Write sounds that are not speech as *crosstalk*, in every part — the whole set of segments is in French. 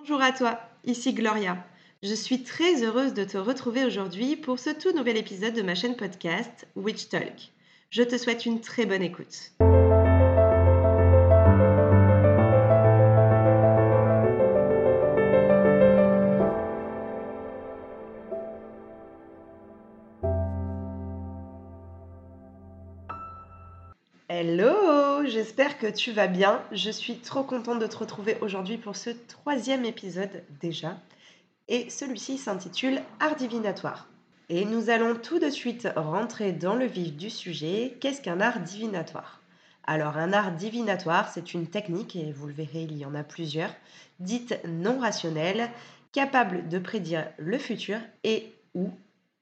Bonjour à toi, ici Gloria. Je suis très heureuse de te retrouver aujourd'hui pour ce tout nouvel épisode de ma chaîne podcast Witch Talk. Je te souhaite une très bonne écoute. Tu vas bien. Je suis trop contente de te retrouver aujourd'hui pour ce troisième épisode déjà. Et celui-ci s'intitule Art divinatoire. Et nous allons tout de suite rentrer dans le vif du sujet. Qu'est-ce qu'un art divinatoire? Alors un art divinatoire, c'est une technique, et vous le verrez, il y en a plusieurs, dite non rationnelle, capable de prédire le futur et ou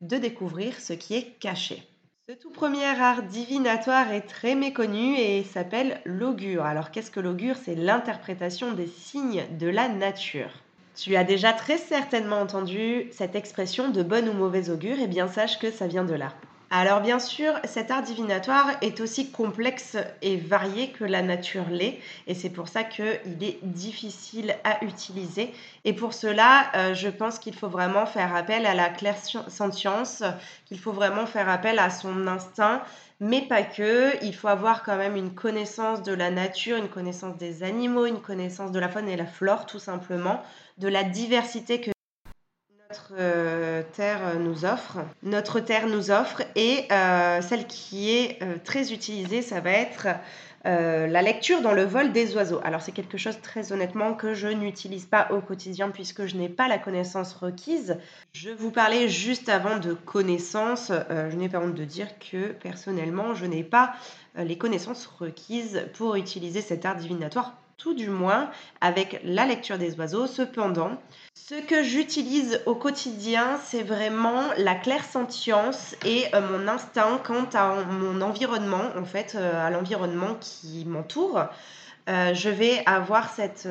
de découvrir ce qui est caché. Ce tout premier art divinatoire est très méconnu et s'appelle l'augure. Alors qu'est-ce que l'augure? C'est l'interprétation des signes de la nature. Tu as déjà très certainement entendu cette expression de bon ou mauvais augure, et bien sache que ça vient de là. Alors bien sûr, cet art divinatoire est aussi complexe et varié que la nature l'est, et c'est pour ça qu'il est difficile à utiliser. Et pour cela, euh, je pense qu'il faut vraiment faire appel à la clairsentience, qu'il faut vraiment faire appel à son instinct, mais pas que. Il faut avoir quand même une connaissance de la nature, une connaissance des animaux, une connaissance de la faune et la flore, tout simplement, de la diversité que euh, terre euh, nous offre. Notre terre nous offre et euh, celle qui est très utilisée, ça va être la lecture dans le vol des oiseaux. Alors c'est quelque chose très honnêtement que je n'utilise pas au quotidien puisque je n'ai pas la connaissance requise. Je vous parlais juste avant de connaissances. je n'ai pas honte de dire que personnellement je n'ai pas les connaissances requises pour utiliser cet art divinatoire tout du moins avec la lecture des oiseaux. Cependant, ce que j'utilise au quotidien, c'est vraiment la clairsentience et euh, mon instinct quant à mon environnement, en fait, euh, à l'environnement qui m'entoure. Euh, je vais avoir cette...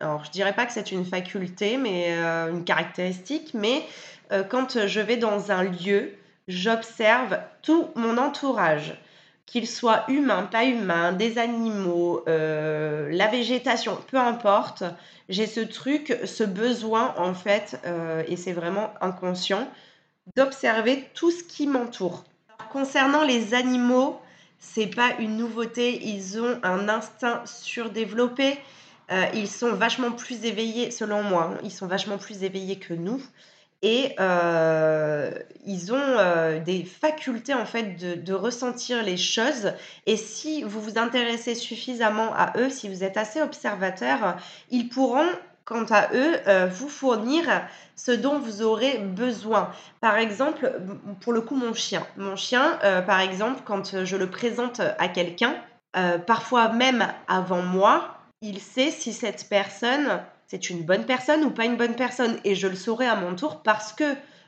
alors, je dirais pas que c'est une faculté, mais une caractéristique, mais quand je vais dans un lieu, j'observe tout mon entourage qu'ils soient humains, pas humains, des animaux, euh, la végétation, peu importe, j'ai ce truc, ce besoin en fait, euh, et c'est vraiment inconscient, d'observer tout ce qui m'entoure. Concernant les animaux, c'est pas une nouveauté, ils ont un instinct surdéveloppé. Euh, ils sont vachement plus éveillés, selon moi, hein, ils sont vachement plus éveillés que nous et euh, ils ont euh, des facultés en fait de, ressentir les choses et si vous vous intéressez suffisamment à eux, si vous êtes assez observateur, ils pourront quant à eux euh, vous fournir ce dont vous aurez besoin. Par exemple, pour le coup mon chien, mon chien par exemple quand je le présente à quelqu'un, parfois même avant moi, il sait si cette personne c'est une bonne personne ou pas une bonne personne? Et je le saurai à mon tour parce que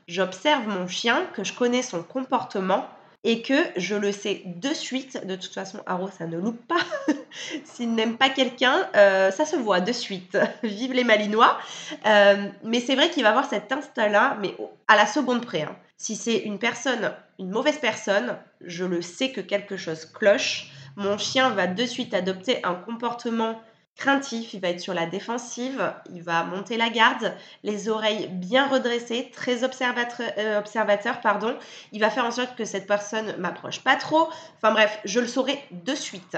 j'observe mon chien, que je connais son comportement et que je le sais de suite. De toute façon, Haro, ça ne loupe pas. *laughs* S'il n'aime pas quelqu'un, euh, ça se voit de suite. *laughs* Vive les Malinois. Euh, mais c'est vrai qu'il va avoir cet instinct-là, mais à la seconde près. Hein. Si c'est une personne, une mauvaise personne, je le sais que quelque chose cloche. Mon chien va de suite adopter un comportement craintif, il va être sur la défensive, il va monter la garde, les oreilles bien redressées, très observateur, euh, observateur pardon. Il va faire en sorte que cette personne m'approche pas trop. Enfin bref, je le saurai de suite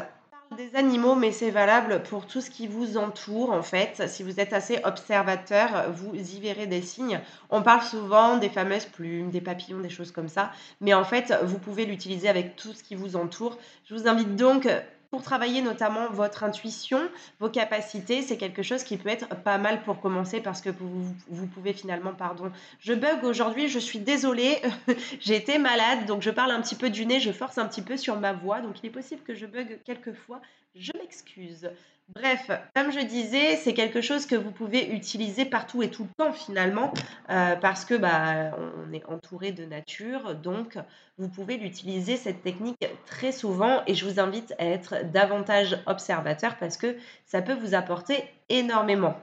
des animaux, mais c'est valable pour tout ce qui vous entoure en fait. Si vous êtes assez observateur, vous y verrez des signes. On parle souvent des fameuses plumes, des papillons, des choses comme ça, mais en fait, vous pouvez l'utiliser avec tout ce qui vous entoure. Je vous invite donc pour travailler notamment votre intuition, vos capacités, c'est quelque chose qui peut être pas mal pour commencer parce que vous, vous pouvez finalement, pardon, je bug aujourd'hui, je suis désolée, *laughs* j'ai été malade, donc je parle un petit peu du nez, je force un petit peu sur ma voix, donc il est possible que je bug quelques fois, je m'excuse. Bref, comme je disais, c'est quelque chose que vous pouvez utiliser partout et tout le temps finalement, euh, parce que bah, on est entouré de nature, donc vous pouvez l'utiliser cette technique très souvent et je vous invite à être davantage observateur parce que ça peut vous apporter énormément.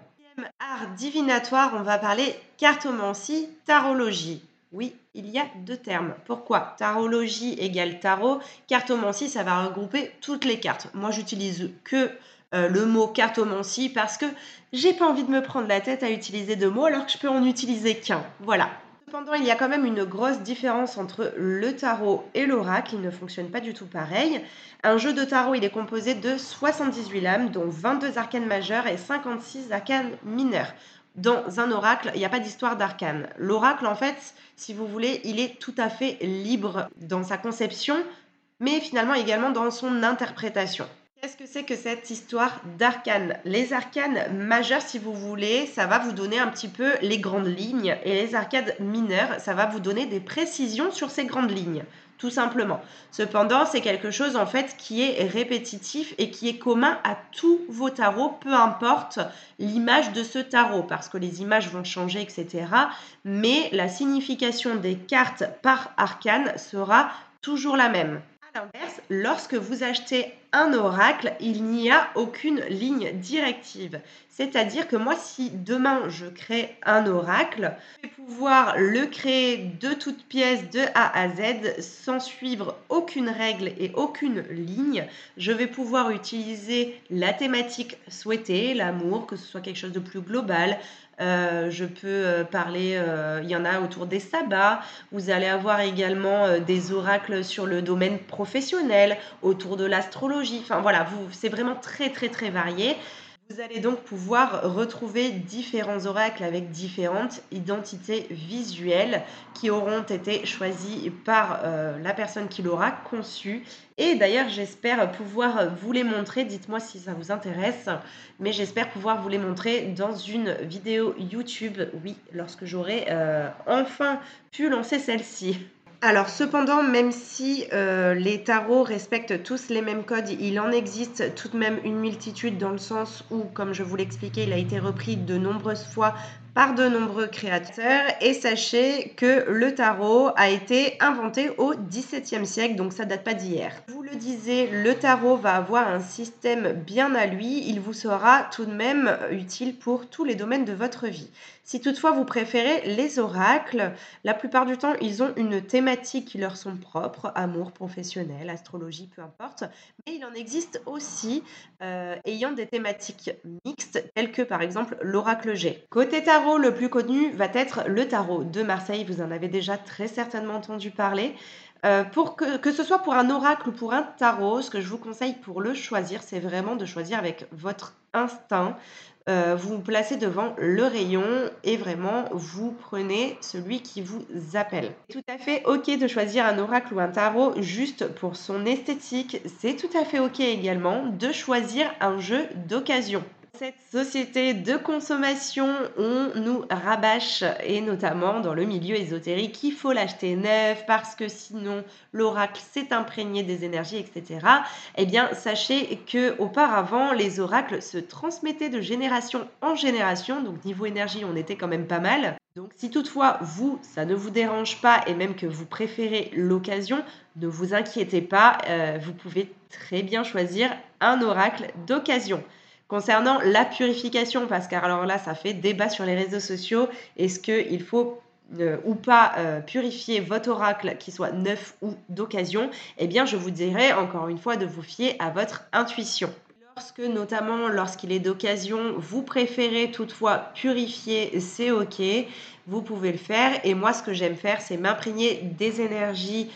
Art divinatoire, on va parler cartomancie, tarologie. Oui, il y a deux termes. Pourquoi Tarologie égale tarot? Cartomancie, ça va regrouper toutes les cartes. Moi, j'utilise que euh, le mot cartomancie parce que j'ai pas envie de me prendre la tête à utiliser deux mots alors que je peux en utiliser qu'un. Voilà. Cependant, il y a quand même une grosse différence entre le tarot et l'oracle. Ils ne fonctionnent pas du tout pareil. Un jeu de tarot, il est composé de 78 lames, dont 22 arcanes majeures et 56 arcanes mineures. Dans un oracle, il n'y a pas d'histoire d'arcane. L'oracle, en fait, si vous voulez, il est tout à fait libre dans sa conception, mais finalement également dans son interprétation. Qu'est-ce que c'est que cette histoire d'arcanes Les arcanes majeures, si vous voulez, ça va vous donner un petit peu les grandes lignes, et les arcanes mineures, ça va vous donner des précisions sur ces grandes lignes, tout simplement. Cependant, c'est quelque chose en fait qui est répétitif et qui est commun à tous vos tarots, peu importe l'image de ce tarot, parce que les images vont changer, etc. Mais la signification des cartes par arcane sera toujours la même lorsque vous achetez un oracle, il n'y a aucune ligne directive. C'est-à-dire que moi, si demain je crée un oracle, je vais pouvoir le créer de toutes pièces de A à Z sans suivre aucune règle et aucune ligne. Je vais pouvoir utiliser la thématique souhaitée, l'amour, que ce soit quelque chose de plus global, euh, je peux euh, parler, euh, il y en a autour des sabbats. Vous allez avoir également des oracles sur le domaine professionnel, autour de l'astrologie. Enfin voilà, c'est vraiment très très très varié. Vous allez donc pouvoir retrouver différents oracles avec différentes identités visuelles qui auront été choisies par euh, la personne qui l'aura conçu. Et d'ailleurs, j'espère pouvoir vous les montrer. Dites-moi si ça vous intéresse. Mais j'espère pouvoir vous les montrer dans une vidéo YouTube. Oui, lorsque j'aurai euh, enfin pu lancer celle-ci. Alors cependant, même si euh, les tarots respectent tous les mêmes codes, il en existe tout de même une multitude dans le sens où, comme je vous l'expliquais, il a été repris de nombreuses fois par de nombreux créateurs. Et sachez que le tarot a été inventé au XVIIe siècle, donc ça date pas d'hier. Vous le disiez, le tarot va avoir un système bien à lui. Il vous sera tout de même utile pour tous les domaines de votre vie. Si toutefois vous préférez les oracles, la plupart du temps, ils ont une thématique qui leur sont propres, amour, professionnel, astrologie, peu importe. Mais il en existe aussi euh, ayant des thématiques mixtes, telles que par exemple l'oracle G. Côté tarot, le plus connu va être le tarot de Marseille. Vous en avez déjà très certainement entendu parler. Euh, que, que, ce soit pour un oracle ou pour un tarot, ce que je vous conseille pour le choisir, c'est vraiment de choisir avec votre instinct. Euh, vous vous placez devant le rayon et vraiment vous prenez celui qui vous appelle. Tout à fait ok de choisir un oracle ou un tarot juste pour son esthétique. C'est tout à fait ok également de choisir un jeu d'occasion. Cette société de consommation, on nous rabâche, et notamment dans le milieu ésotérique, qu'il faut l'acheter neuf parce que sinon l'oracle s'est imprégné des énergies, etc. Eh bien, sachez que auparavant, les oracles se transmettaient de génération en génération, donc niveau énergie, on était quand même pas mal. Donc si toutefois vous, ça ne vous dérange pas et même que vous préférez l'occasion, ne vous inquiétez pas, euh, vous pouvez très bien choisir un oracle d'occasion. Concernant la purification, parce que alors là, ça fait débat sur les réseaux sociaux, est-ce qu'il faut euh, ou pas euh, purifier votre oracle, qui soit neuf ou d'occasion, eh bien, je vous dirais encore une fois de vous fier à votre intuition. Lorsque, notamment lorsqu'il est d'occasion, vous préférez toutefois purifier, c'est ok, vous pouvez le faire. Et moi, ce que j'aime faire, c'est m'imprégner des énergies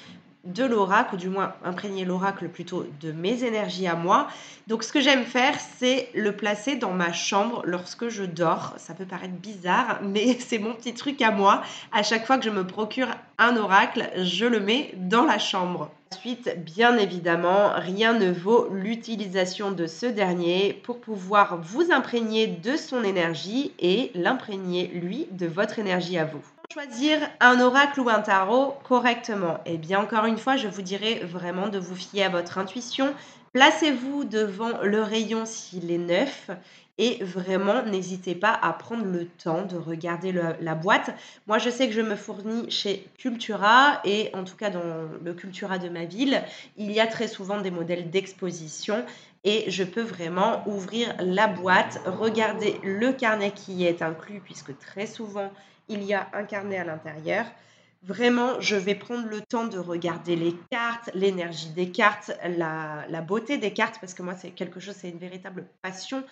de l'oracle, ou du moins imprégner l'oracle plutôt de mes énergies à moi. Donc ce que j'aime faire, c'est le placer dans ma chambre lorsque je dors. Ça peut paraître bizarre, *laughs* mais *laughs* c'est mon petit truc à moi. À chaque fois que je me procure un oracle, je le mets dans la chambre. Ensuite, bien évidemment, rien ne vaut l'utilisation de ce dernier pour pouvoir vous imprégner de son énergie et l'imprégner, lui, de votre énergie à vous. Choisir un oracle ou un tarot correctement Eh bien, encore une fois, je vous dirais vraiment de vous fier à votre intuition. Placez-vous devant le rayon s'il est neuf et vraiment, n'hésitez pas à prendre le temps de regarder la boîte. Moi, je sais que je me fournis chez Cultura et en tout cas dans le Cultura de ma ville, il y a très souvent des modèles d'exposition et je peux vraiment ouvrir la boîte, regarder le carnet qui y est inclus puisque très souvent il y a un carnet à l'intérieur. Vraiment, je vais prendre le temps de regarder les cartes, l'énergie des cartes, la, beauté des cartes, parce que moi, c'est quelque chose, c'est une véritable passion.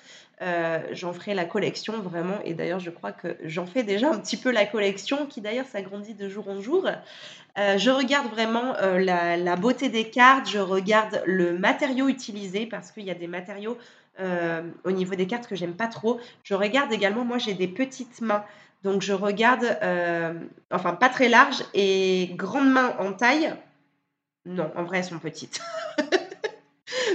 Euh, j'en ferai la collection vraiment, et d'ailleurs, je crois que j'en fais déjà un petit peu la collection, qui d'ailleurs s'agrandit de jour en jour. Euh, je regarde vraiment euh, la, la beauté des cartes, je regarde le matériau utilisé, parce qu'il y a des matériaux au niveau des cartes que j'aime pas trop. Je regarde également, moi, j'ai des petites mains. Donc je regarde, euh, enfin pas très large et grandes mains en taille. Non, en vrai, elles sont petites. *laughs*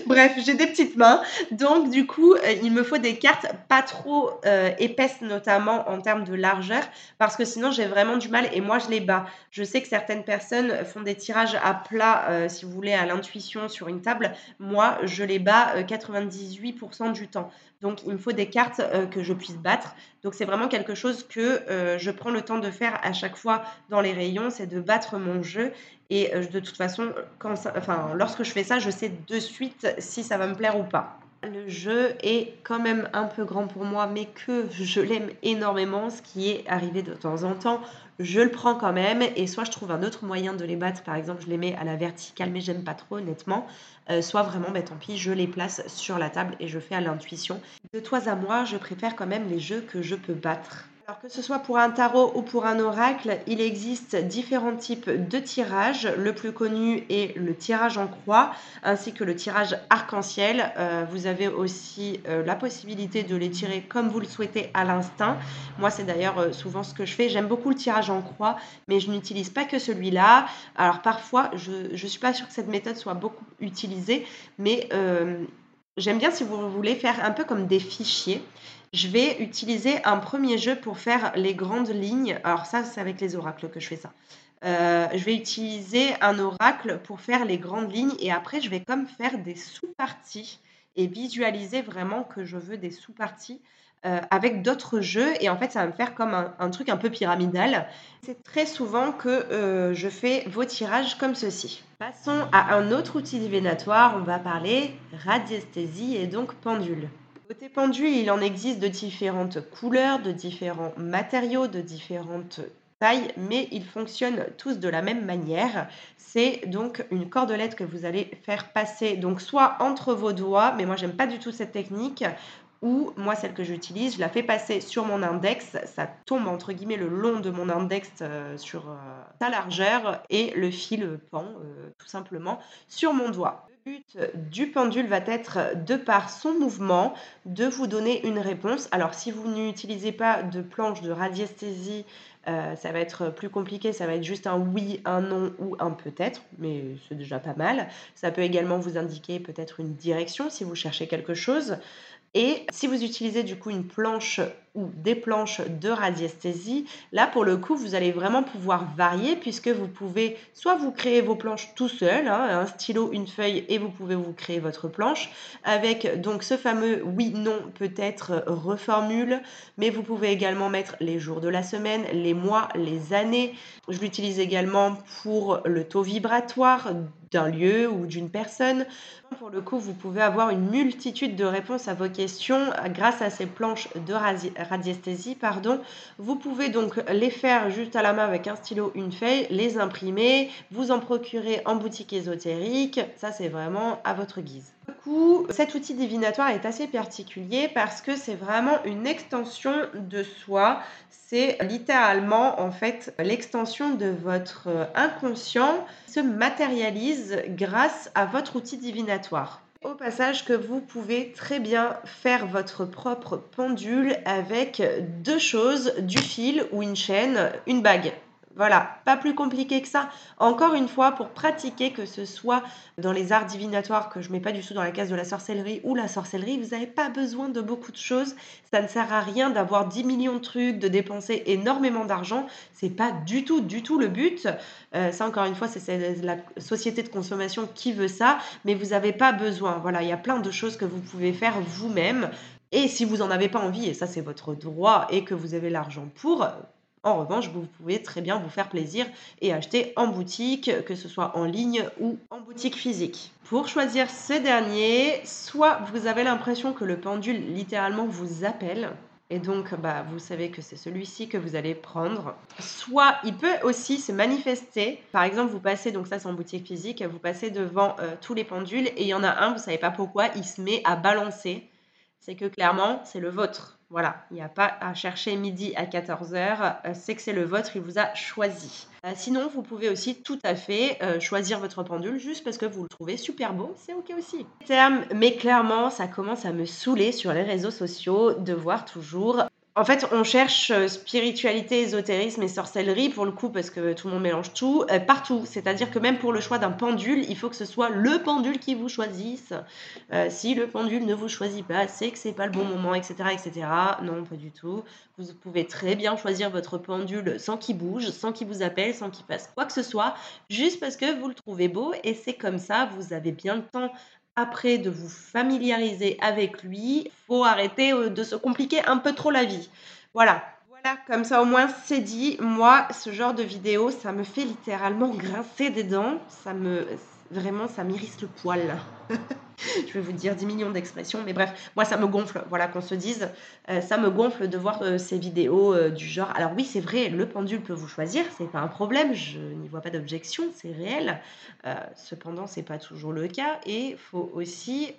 *laughs* Bref, j'ai des petites mains. Donc, du coup, euh, il me faut des cartes pas trop euh, épaisses, notamment en termes de largeur, parce que sinon, j'ai vraiment du mal et moi, je les bats. Je sais que certaines personnes font des tirages à plat, euh, si vous voulez, à l'intuition sur une table. Moi, je les bats 98% du temps. Donc, il me faut des cartes que je puisse battre. Donc, c'est vraiment quelque chose que je prends le temps de faire à chaque fois dans les rayons, c'est de battre mon jeu. Et de toute façon, quand enfin, lorsque je fais ça, je sais de suite si ça va me plaire ou pas. Le jeu est quand même un peu grand pour moi, mais que je l'aime énormément, ce qui est arrivé de temps en temps. Je le prends quand même, et soit je trouve un autre moyen de les battre, par exemple, je les mets à la verticale, mais j'aime pas trop, honnêtement. Euh, soit vraiment, bah, tant pis, je les place sur la table et je fais à l'intuition. De toi à moi, je préfère quand même les jeux que je peux battre. Alors que ce soit pour un tarot ou pour un oracle, il existe différents types de tirages. Le plus connu est le tirage en croix ainsi que le tirage arc-en-ciel. Euh, vous avez aussi euh, la possibilité de les tirer comme vous le souhaitez à l'instinct. Moi, c'est d'ailleurs euh, souvent ce que je fais. J'aime beaucoup le tirage en croix, mais je n'utilise pas que celui-là. Alors parfois, je ne suis pas sûre que cette méthode soit beaucoup utilisée, mais j'aime bien si vous voulez faire un peu comme des fichiers je vais utiliser un premier jeu pour faire les grandes lignes. Alors ça, c'est avec les oracles que je fais ça. Euh, je vais utiliser un oracle pour faire les grandes lignes et après, je vais comme faire des sous-parties et visualiser vraiment que je veux des sous-parties euh, avec d'autres jeux. Et en fait, ça va me faire comme un, truc un peu pyramidal. C'est très souvent que euh, je fais vos tirages comme ceci. Passons à un autre outil divinatoire. On va parler radiesthésie et donc pendule. Côté pendule, il en existe de différentes couleurs, de différents matériaux, de différentes tailles, mais ils fonctionnent tous de la même manière. C'est donc une cordelette que vous allez faire passer donc soit entre vos doigts, mais moi j'aime pas du tout cette technique, ou moi celle que j'utilise, je la fais passer sur mon index, ça tombe entre guillemets le long de mon index euh, sur euh, sa largeur et le fil pend euh, tout simplement sur mon doigt but du pendule va être, de par son mouvement, de vous donner une réponse. Alors si vous n'utilisez pas de planche de radiesthésie, euh, ça va être plus compliqué, ça va être juste un oui, un non ou un peut-être, mais c'est déjà pas mal. Ça peut également vous indiquer peut-être une direction si vous cherchez quelque chose. Et si vous utilisez du coup une planche ou des planches de radiesthésie, là pour le coup vous allez vraiment pouvoir varier puisque vous pouvez soit vous créer vos planches tout seul, hein, un stylo, une feuille et vous pouvez vous créer votre planche avec donc ce fameux oui, non, peut-être reformule, mais vous pouvez également mettre les jours de la semaine, les mois, les années. Je l'utilise également pour le taux vibratoire d'un lieu ou d'une personne. Pour le coup, vous pouvez avoir une multitude de réponses à vos questions grâce à ces planches de radiesthésie. Pardon. Vous pouvez donc les faire juste à la main avec un stylo, une feuille, les imprimer, vous en procurer en boutique ésotérique. Ça, c'est vraiment à votre guise. Du coup, cet outil divinatoire est assez particulier parce que c'est vraiment une extension de soi. C'est littéralement en fait l'extension de votre inconscient se matérialise grâce à votre outil divinatoire. Au passage que vous pouvez très bien faire votre propre pendule avec deux choses, du fil ou une chaîne, une bague. Voilà, pas plus compliqué que ça. Encore une fois, pour pratiquer, que ce soit dans les arts divinatoires, que je ne mets pas du tout dans la case de la sorcellerie ou la sorcellerie, vous n'avez pas besoin de beaucoup de choses. Ça ne sert à rien d'avoir 10 millions de trucs, de dépenser énormément d'argent. C'est pas du tout, du tout le but. Euh, ça, encore une fois, c'est la société de consommation qui veut ça, mais vous n'avez pas besoin. Voilà, il y a plein de choses que vous pouvez faire vous-même. Et si vous n'en avez pas envie, et ça c'est votre droit, et que vous avez l'argent pour, en revanche, vous pouvez très bien vous faire plaisir et acheter en boutique, que ce soit en ligne ou en boutique physique. Pour choisir ce dernier, soit vous avez l'impression que le pendule littéralement vous appelle, Et donc, bah, vous savez que c'est celui-ci que vous allez prendre. Soit il peut aussi se manifester. Par exemple, vous passez, donc ça c'est en boutique physique, vous passez devant euh, tous les pendules et il y en a un, vous savez pas pourquoi, il se met à balancer. C'est que clairement, c'est le vôtre. Voilà, il n'y a pas à chercher midi à 14h, euh, c'est que c'est le vôtre, il vous a choisi. Euh, sinon, vous pouvez aussi tout à fait choisir votre pendule juste parce que vous le trouvez super beau, c'est ok aussi. Mais clairement, ça commence à me saouler sur les réseaux sociaux de voir toujours en fait, on cherche euh, spiritualité, ésotérisme et sorcellerie pour le coup parce que tout le monde mélange tout euh, partout. C'est-à-dire que même pour le choix d'un pendule, il faut que ce soit le pendule qui vous choisisse. Euh, si le pendule ne vous choisit pas, c'est que c'est pas le bon moment, etc., etc. Non, pas du tout. Vous pouvez très bien choisir votre pendule sans qu'il bouge, sans qu'il vous appelle, sans qu'il fasse quoi que ce soit, juste parce que vous le trouvez beau et c'est comme ça. Vous avez bien le temps après de vous familiariser avec lui, faut arrêter euh, de se compliquer un peu trop la vie. Voilà. Voilà, comme ça au moins c'est dit. Moi, ce genre de vidéo, ça me fait littéralement grincer des dents. Ça me vraiment, ça m'irrisse le poil. *laughs* *laughs* je vais vous dire 10 millions d'expressions, mais bref, moi ça me gonfle, voilà qu'on se dise, euh, ça me gonfle de voir euh, ces vidéos euh, du genre. Alors oui, c'est vrai, le pendule peut vous choisir, c'est pas un problème, je n'y vois pas d'objection, c'est réel. cependant, c'est pas toujours le cas et faut aussi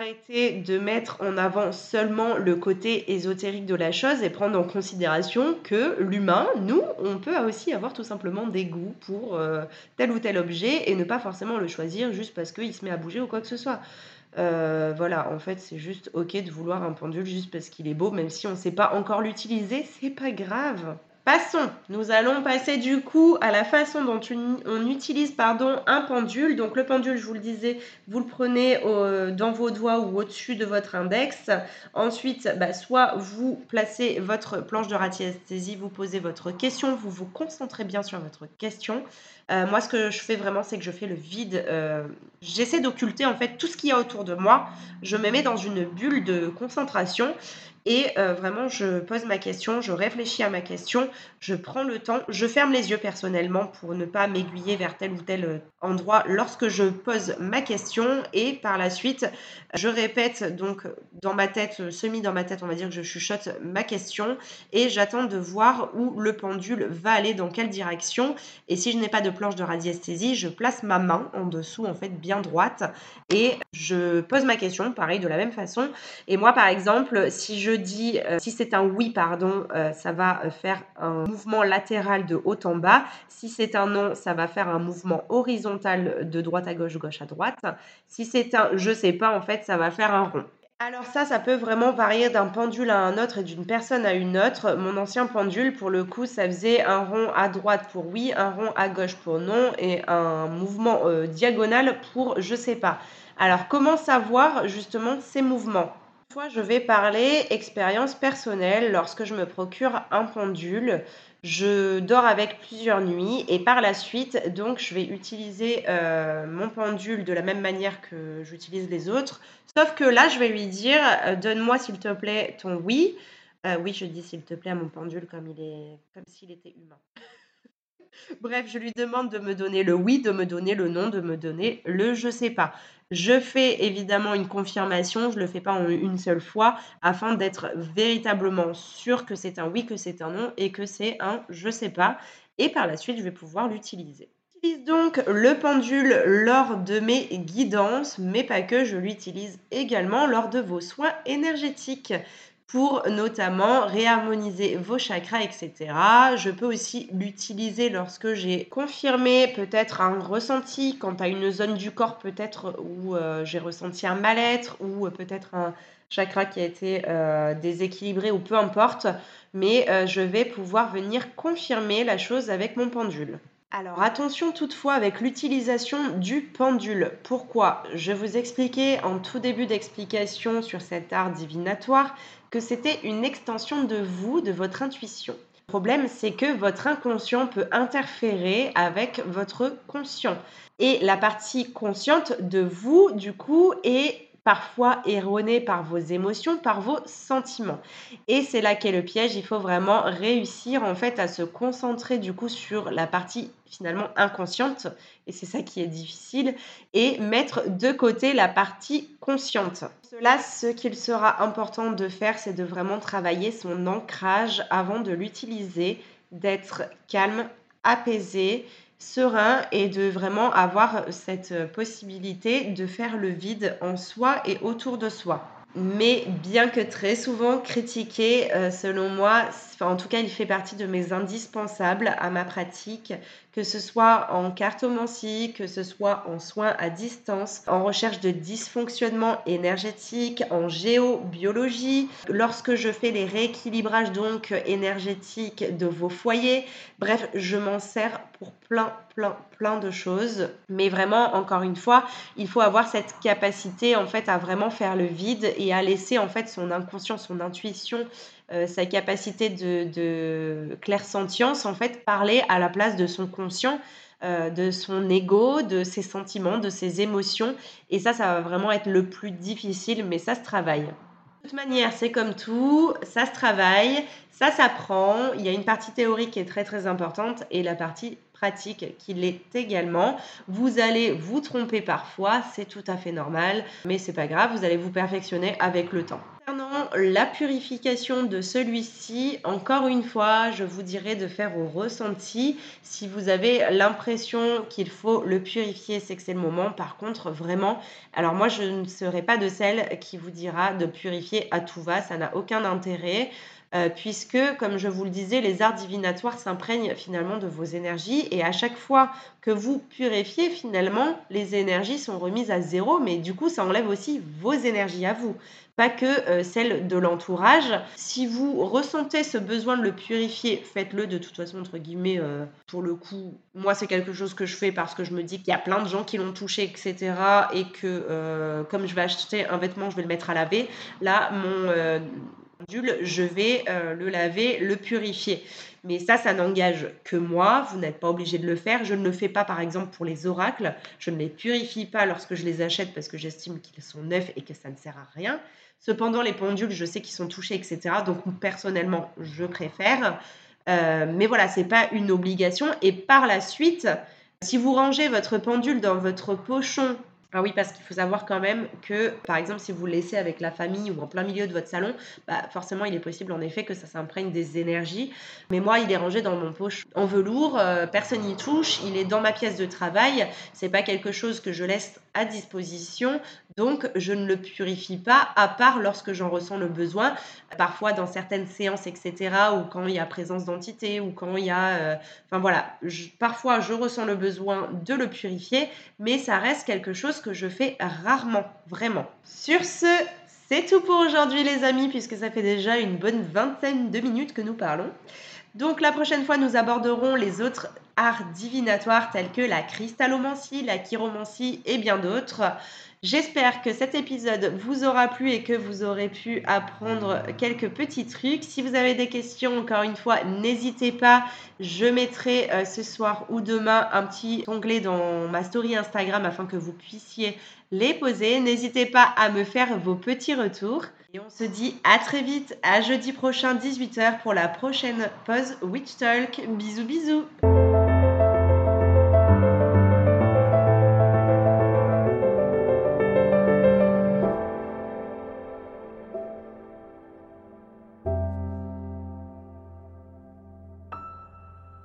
arrêter de mettre en avant seulement le côté ésotérique de la chose et prendre en considération que l'humain, nous, on peut aussi avoir tout simplement des goûts pour euh, tel ou tel objet et ne pas forcément le choisir juste parce qu'il se met à bouger ou quoi que ce soit. Euh, voilà, en fait, c'est juste ok de vouloir un pendule juste parce qu'il est beau, même si on ne sait pas encore l'utiliser, c'est pas grave. Passons, nous allons passer du coup à la façon dont on utilise pardon, un pendule. Donc le pendule, je vous le disais, vous le prenez dans vos doigts ou au-dessus de votre index. Ensuite, bah, soit vous placez votre planche de radiesthésie, vous posez votre question, vous vous concentrez bien sur votre question. Euh, moi, ce que je fais vraiment, c'est que je fais le vide. Euh, j'essaie d'occulter en fait tout ce qu'il y a autour de moi. Je me mets dans une bulle de concentration et euh, vraiment, je pose ma question, je réfléchis à ma question, je prends le temps, je ferme les yeux personnellement pour ne pas m'aiguiller vers tel ou tel euh, endroit lorsque je pose ma question. Et par la suite, je répète donc dans ma tête, semi dans ma tête, on va dire que je chuchote ma question et j'attends de voir où le pendule va aller, dans quelle direction. Et si je n'ai pas de planche de radiesthésie, je place ma main en dessous, en fait, bien droite et je pose ma question, pareil, de la même façon. Et moi, par exemple, si je dis, euh, si c'est un oui, pardon, euh, ça va euh, faire un mouvement latéral de haut en bas. Si c'est un non, ça va faire un mouvement horizontal de droite à gauche, gauche à droite. Si c'est un je sais pas, en fait, ça va faire un rond. Alors ça, ça peut vraiment varier d'un pendule à un autre et d'une personne à une autre. Mon ancien pendule, pour le coup, ça faisait un rond à droite pour oui, un rond à gauche pour non et un mouvement diagonal pour je sais pas. Alors comment savoir justement ces mouvements? Je vais parler expérience personnelle. Lorsque je me procure un pendule, je dors avec plusieurs nuits et par la suite, donc, je vais utiliser euh, mon pendule de la même manière que j'utilise les autres. Sauf que là, je vais lui dire, euh, donne-moi s'il te plaît ton oui. Euh, oui, je dis s'il te plaît à mon pendule comme il est, comme s'il était humain. *laughs* Bref, je lui demande de me donner le oui, de me donner le non, de me donner le je sais pas. Je fais évidemment une confirmation, je ne le fais pas en une seule fois, afin d'être véritablement sûr que c'est un oui, que c'est un non et que c'est un je sais pas. Et par la suite, je vais pouvoir l'utiliser. J'utilise donc le pendule lors de mes guidances, mais pas que, je l'utilise également lors de vos soins énergétiques pour notamment réharmoniser vos chakras, etc. Je peux aussi l'utiliser lorsque j'ai confirmé peut-être un ressenti quant à une zone du corps peut-être où euh, j'ai ressenti un mal-être ou peut-être un chakra qui a été euh, déséquilibré ou peu importe, mais euh, je vais pouvoir venir confirmer la chose avec mon pendule. Alors attention toutefois avec l'utilisation du pendule. Pourquoi? Je vous expliquais en tout début d'explication sur cet art divinatoire que c'était une extension de vous, de votre intuition. Le problème, c'est que votre inconscient peut interférer avec votre conscient. Et la partie consciente de vous, du coup, est parfois erroné par vos émotions, par vos sentiments. Et c'est là qu'est le piège, il faut vraiment réussir en fait à se concentrer du coup sur la partie finalement inconsciente, et c'est ça qui est difficile, et mettre de côté la partie consciente. Cela, ce qu'il sera important de faire, c'est de vraiment travailler son ancrage avant de l'utiliser, d'être calme, apaisé, serein et de vraiment avoir cette possibilité de faire le vide en soi et autour de soi. Mais bien que très souvent critiqué, euh, selon moi, en tout cas, il fait partie de mes indispensables à ma pratique, que ce soit en cartomancie, que ce soit en soins à distance, en recherche de dysfonctionnement énergétique, en géobiologie, lorsque je fais les rééquilibrages donc énergétiques de vos foyers. Bref, je m'en sers pour plein, plein, plein de choses. Mais vraiment, encore une fois, il faut avoir cette capacité en fait à vraiment faire le vide et à laisser en fait son inconscient, son intuition euh, sa capacité de, de clairsentience, en fait, parler à la place de son conscient, euh, de son ego, de ses sentiments, de ses émotions. Et ça, ça va vraiment être le plus difficile, mais ça se travaille. De toute manière, c'est comme tout, ça se travaille, ça s'apprend. Il y a une partie théorique qui est très très importante et la partie pratique qui l'est également. Vous allez vous tromper parfois, c'est tout à fait normal, mais c'est pas grave, vous allez vous perfectionner avec le temps la purification de celui-ci, encore une fois, je vous dirais de faire au ressenti. Si vous avez l'impression qu'il faut le purifier, c'est que c'est le moment. Par contre, vraiment, alors moi, je ne serai pas de celle qui vous dira de purifier à tout va, ça n'a aucun intérêt. Euh, puisque, comme je vous le disais, les arts divinatoires s'imprègnent finalement de vos énergies et à chaque fois que vous purifiez, finalement, les énergies sont remises à zéro, mais du coup, ça enlève aussi vos énergies à vous pas que euh, celle de l'entourage. Si vous ressentez ce besoin de le purifier, faites-le de toute façon, entre guillemets, euh, pour le coup. Moi, c'est quelque chose que je fais parce que je me dis qu'il y a plein de gens qui l'ont touché, etc. Et que comme je vais acheter un vêtement, je vais le mettre à laver. Là, mon je vais le laver, le purifier. Mais ça, ça n'engage que moi. Vous n'êtes pas obligé de le faire. Je ne le fais pas, par exemple, pour les oracles. Je ne les purifie pas lorsque je les achète parce que j'estime qu'ils sont neufs et que ça ne sert à rien. Cependant, les pendules, je sais qu'ils sont touchés, etc. Donc, personnellement, je préfère. Euh, mais voilà, c'est pas une obligation. Et par la suite, si vous rangez votre pendule dans votre pochon ah oui, parce qu'il faut savoir quand même que, par exemple, si vous le laissez avec la famille ou en plein milieu de votre salon, bah forcément, il est possible en effet que ça s'imprègne des énergies. Mais moi, il est rangé dans mon poche en velours, euh, personne n'y touche, il est dans ma pièce de travail. C'est pas quelque chose que je laisse disposition, donc je ne le purifie pas, à part lorsque j'en ressens le besoin. Parfois, dans certaines séances, etc., ou quand il y a présence d'entité, ou quand il y a, euh, enfin voilà, parfois je ressens le besoin de le purifier, mais ça reste quelque chose que je fais rarement, vraiment. Sur ce, c'est tout pour aujourd'hui les amis, puisque ça fait déjà une bonne vingtaine de minutes que nous parlons. Donc la prochaine fois, nous aborderons les autres arts divinatoires tels que la cristallomancie, la chiromancie et bien d'autres. J'espère que cet épisode vous aura plu et que vous aurez pu apprendre quelques petits trucs. Si vous avez des questions, encore une fois, n'hésitez pas. Je mettrai euh, ce soir ou demain un petit onglet dans ma story Instagram afin que vous puissiez les poser. N'hésitez pas à me faire vos petits retours. Et on se dit à très vite, à jeudi prochain 18h pour la prochaine pause Witch Talk. Bisous bisous